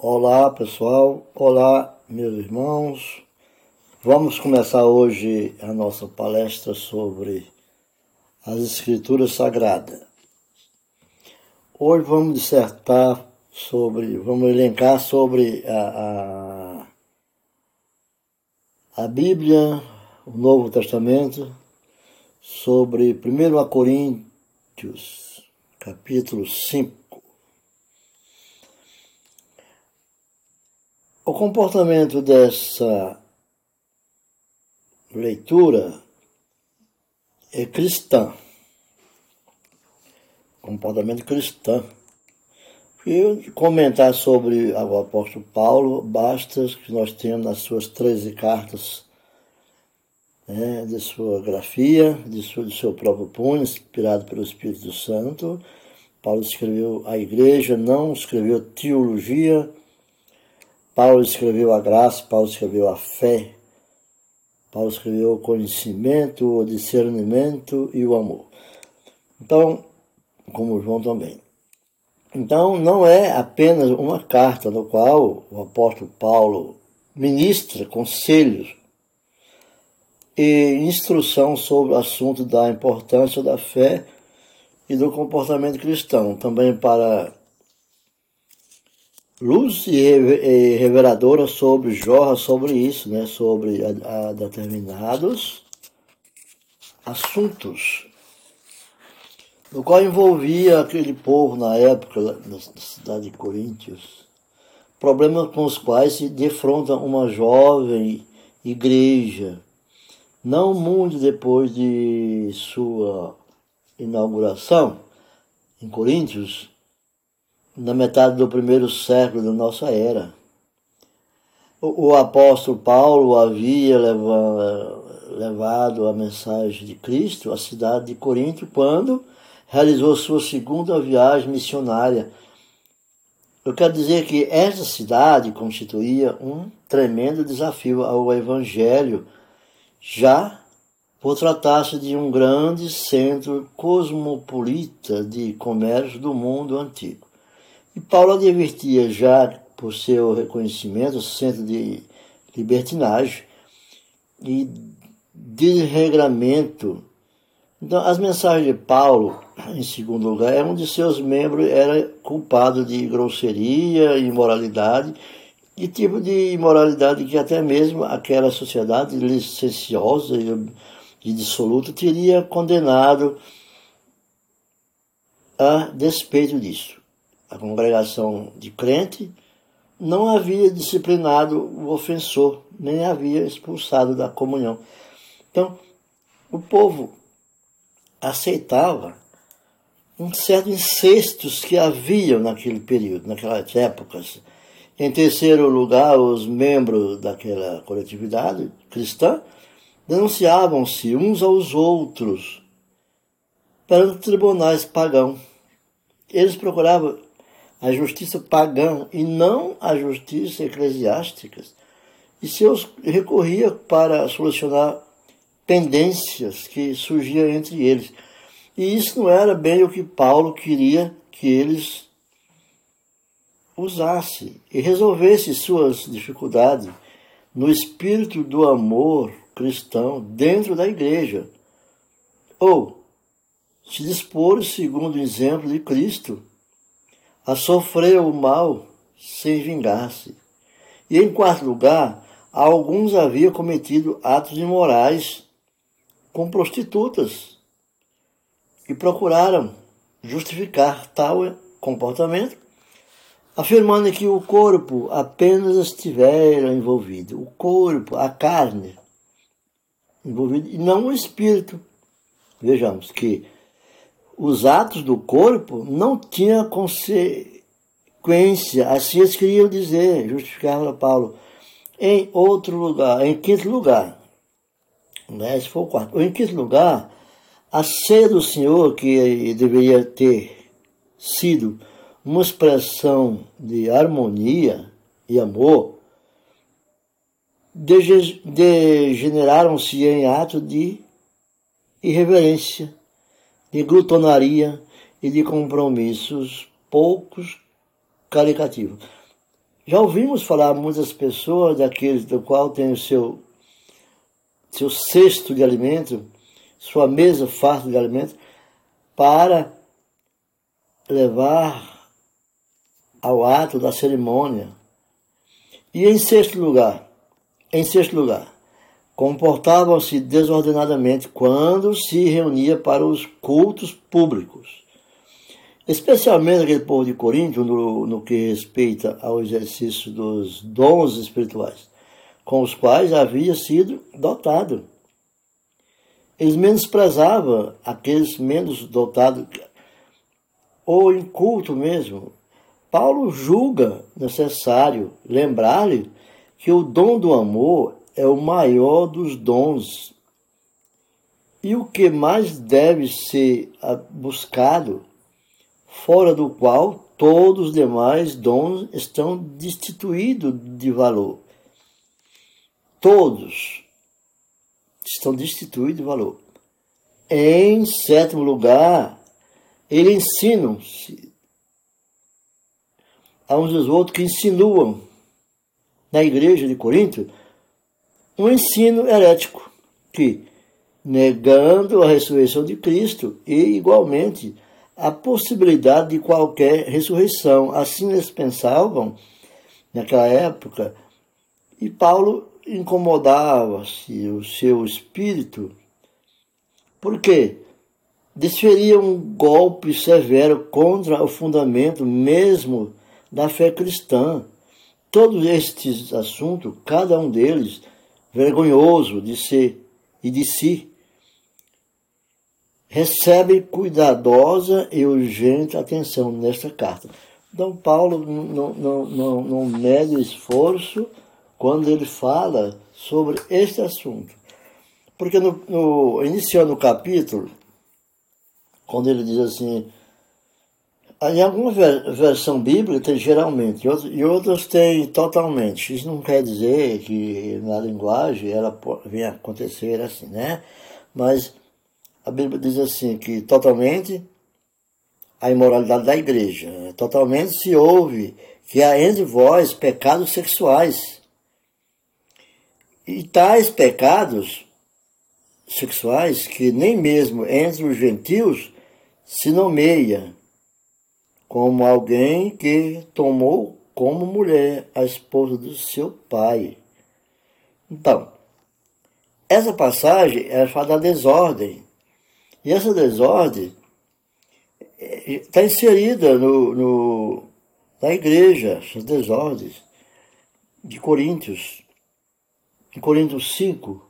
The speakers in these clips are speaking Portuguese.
Olá pessoal, olá meus irmãos. Vamos começar hoje a nossa palestra sobre as Escrituras Sagradas. Hoje vamos dissertar sobre, vamos elencar sobre a, a, a Bíblia, o Novo Testamento, sobre 1 Coríntios, capítulo 5. Comportamento dessa leitura é cristã. Comportamento cristão. E comentar sobre o apóstolo Paulo, basta que nós temos nas suas 13 cartas né, de sua grafia, de, sua, de seu próprio punho, inspirado pelo Espírito Santo. Paulo escreveu a igreja, não escreveu teologia, Paulo escreveu a graça, Paulo escreveu a fé, Paulo escreveu o conhecimento, o discernimento e o amor. Então, como João também. Então, não é apenas uma carta no qual o apóstolo Paulo ministra conselhos e instrução sobre o assunto da importância da fé e do comportamento cristão, também para luz e reveladora sobre jorra sobre isso, né, sobre a, a determinados assuntos, no qual envolvia aquele povo na época na cidade de Coríntios, problemas com os quais se defronta uma jovem igreja, não muito depois de sua inauguração em Coríntios, na metade do primeiro século da nossa era. O, o apóstolo Paulo havia levado, levado a mensagem de Cristo à cidade de Corinto quando realizou sua segunda viagem missionária. Eu quero dizer que essa cidade constituía um tremendo desafio ao Evangelho, já por tratar-se de um grande centro cosmopolita de comércio do mundo antigo. E Paulo advertia já por seu reconhecimento, centro de libertinagem e desregramento. Então, as mensagens de Paulo, em segundo lugar, é um de seus membros era culpado de grosseria, imoralidade, e tipo de imoralidade que até mesmo aquela sociedade licenciosa e dissoluta teria condenado a despeito disso a congregação de crente não havia disciplinado o ofensor, nem havia expulsado da comunhão. Então, o povo aceitava um certo incestos que haviam naquele período, naquelas épocas. Em terceiro lugar, os membros daquela coletividade cristã denunciavam-se uns aos outros perante tribunais pagãos. Eles procuravam a justiça pagã e não a justiça eclesiástica. E seus recorria para solucionar pendências que surgiam entre eles. E isso não era bem o que Paulo queria que eles usassem e resolvessem suas dificuldades no espírito do amor cristão dentro da igreja. Ou se dispor segundo o exemplo de Cristo a sofrer o mal sem vingar-se. E em quarto lugar, alguns haviam cometido atos imorais com prostitutas e procuraram justificar tal comportamento, afirmando que o corpo apenas estivera envolvido, o corpo, a carne envolvido, e não o espírito. Vejamos que os atos do corpo não tinham consequência, assim eles queriam dizer, justificava Paulo. Em outro lugar, em quinto lugar, né, esse foi o quarto, em quinto lugar, a ceia do Senhor, que deveria ter sido uma expressão de harmonia e amor, degeneraram-se em ato de irreverência de glutonaria e de compromissos poucos caricativos. Já ouvimos falar muitas pessoas daqueles do qual tem o seu, seu cesto de alimento, sua mesa farta de alimento, para levar ao ato da cerimônia. E em sexto lugar, em sexto lugar, comportavam-se desordenadamente quando se reunia para os cultos públicos especialmente aquele povo de Corinto, no, no que respeita ao exercício dos dons espirituais, com os quais havia sido dotado. Eles menosprezavam aqueles menos dotados, ou em culto mesmo. Paulo julga necessário lembrar-lhe que o dom do amor é o maior dos dons e o que mais deve ser buscado fora do qual todos os demais dons estão destituídos de valor. Todos estão destituídos de valor. Em sétimo lugar, eles ensinam-se a uns dos outros que insinuam na igreja de Corinto um ensino herético que, negando a ressurreição de Cristo e igualmente a possibilidade de qualquer ressurreição. Assim eles pensavam naquela época, e Paulo incomodava-se o seu espírito, porque desferia um golpe severo contra o fundamento mesmo da fé cristã. Todos estes assuntos, cada um deles vergonhoso de ser e de si, recebe cuidadosa e urgente atenção nesta carta. Então, Paulo não, não, não, não mede esforço quando ele fala sobre este assunto. Porque, no, no, iniciando o capítulo, quando ele diz assim, em alguma versão bíblica geralmente, e outras tem totalmente. Isso não quer dizer que na linguagem ela venha acontecer assim, né? Mas a Bíblia diz assim que totalmente a imoralidade da igreja, totalmente se ouve que há entre vós pecados sexuais. E tais pecados sexuais que nem mesmo entre os gentios se nomeia como alguém que tomou como mulher a esposa do seu pai. Então, essa passagem é fala da desordem e essa desordem está inserida no, no, na igreja, essas desordens de Coríntios. Em Coríntios 5,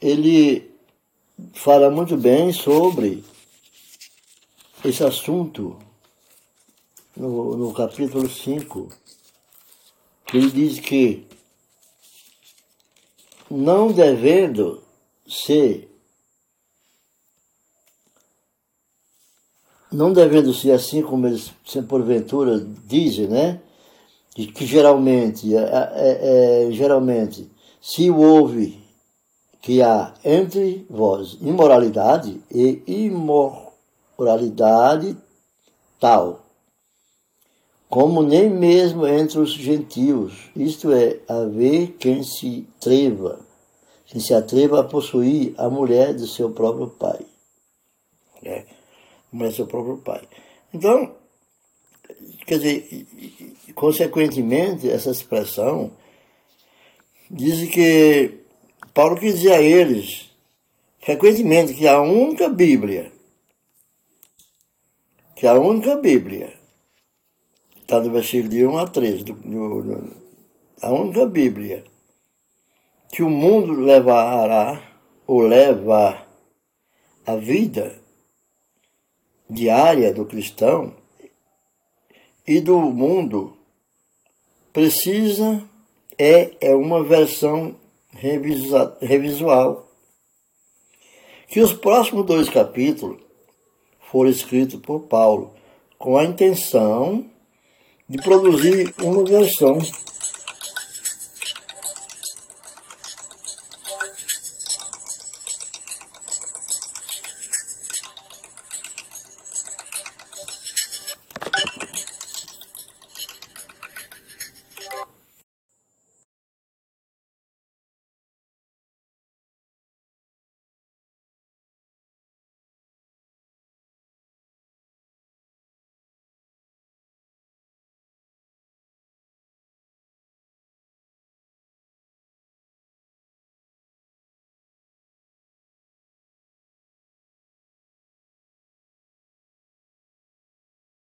ele fala muito bem sobre esse assunto no, no capítulo 5, que ele diz que não devendo ser não devendo ser assim como eles porventura dizem, né? Que geralmente, é, é, é, geralmente, se houve que há entre vós imoralidade e imoralidade tal, como nem mesmo entre os gentios, isto é, haver quem se treva, quem se atreva a possuir a mulher de seu próprio pai. É como é seu próprio pai. Então, quer dizer, consequentemente, essa expressão diz que Paulo quis dizer a eles, frequentemente, que a única Bíblia, que a única Bíblia, está no versículo de 1 a 3, do, do, do, a única Bíblia que o mundo levará ou leva a vida diária do cristão e do mundo precisa é, é uma versão revisual. Que os próximos dois capítulos foram escritos por Paulo com a intenção de produzir uma versão